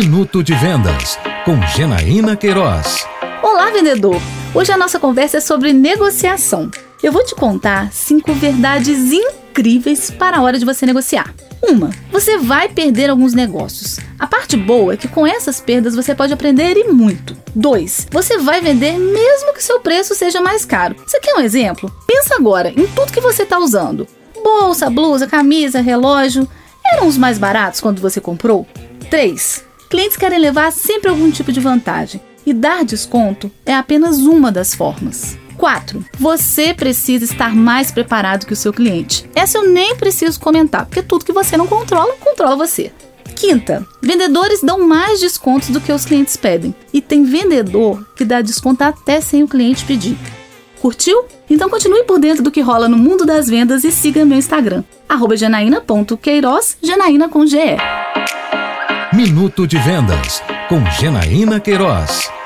Minuto de Vendas, com Genaína Queiroz. Olá, vendedor! Hoje a nossa conversa é sobre negociação. Eu vou te contar cinco verdades incríveis para a hora de você negociar. Uma, você vai perder alguns negócios. A parte boa é que com essas perdas você pode aprender e muito. 2. Você vai vender mesmo que seu preço seja mais caro. Você quer um exemplo? Pensa agora em tudo que você está usando: bolsa, blusa, camisa, relógio. Eram os mais baratos quando você comprou? 3. Clientes querem levar sempre algum tipo de vantagem e dar desconto é apenas uma das formas. 4. Você precisa estar mais preparado que o seu cliente. Essa eu nem preciso comentar, porque tudo que você não controla, controla você. Quinta, vendedores dão mais descontos do que os clientes pedem. E tem vendedor que dá desconto até sem o cliente pedir. Curtiu? Então continue por dentro do que rola no mundo das vendas e siga meu Instagram, janaína.queiroz, Janaína com GE. Minuto de Vendas, com Genaína Queiroz.